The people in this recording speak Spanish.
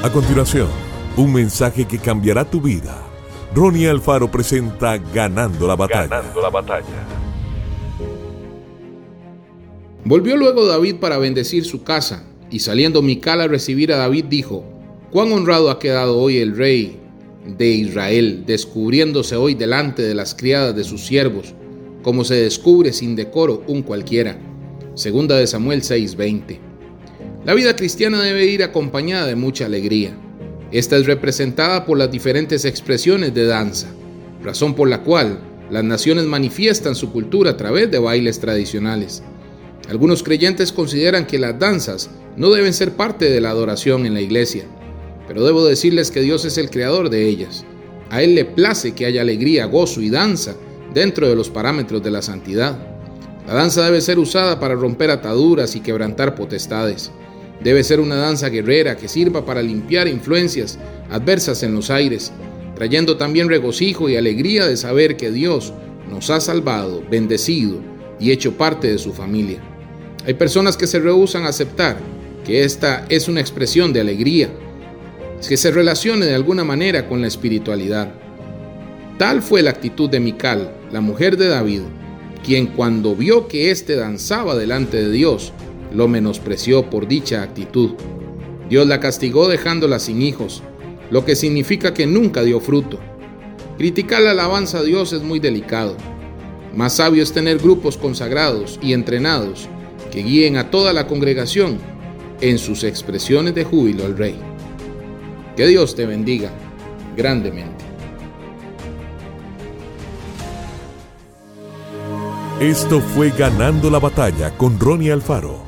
A continuación, un mensaje que cambiará tu vida. Ronnie Alfaro presenta Ganando la batalla. Ganando la batalla. Volvió luego David para bendecir su casa, y saliendo Mical a recibir a David dijo, Cuán honrado ha quedado hoy el rey de Israel, descubriéndose hoy delante de las criadas de sus siervos, como se descubre sin decoro un cualquiera. Segunda de Samuel 6:20. La vida cristiana debe ir acompañada de mucha alegría. Esta es representada por las diferentes expresiones de danza, razón por la cual las naciones manifiestan su cultura a través de bailes tradicionales. Algunos creyentes consideran que las danzas no deben ser parte de la adoración en la iglesia, pero debo decirles que Dios es el creador de ellas. A Él le place que haya alegría, gozo y danza dentro de los parámetros de la santidad. La danza debe ser usada para romper ataduras y quebrantar potestades. Debe ser una danza guerrera que sirva para limpiar influencias adversas en los aires, trayendo también regocijo y alegría de saber que Dios nos ha salvado, bendecido y hecho parte de su familia. Hay personas que se rehusan a aceptar que esta es una expresión de alegría, que se relacione de alguna manera con la espiritualidad. Tal fue la actitud de Mical, la mujer de David, quien cuando vio que éste danzaba delante de Dios, lo menospreció por dicha actitud. Dios la castigó dejándola sin hijos, lo que significa que nunca dio fruto. Criticar la alabanza a Dios es muy delicado. Más sabio es tener grupos consagrados y entrenados que guíen a toda la congregación en sus expresiones de júbilo al Rey. Que Dios te bendiga grandemente. Esto fue Ganando la batalla con Ronnie Alfaro.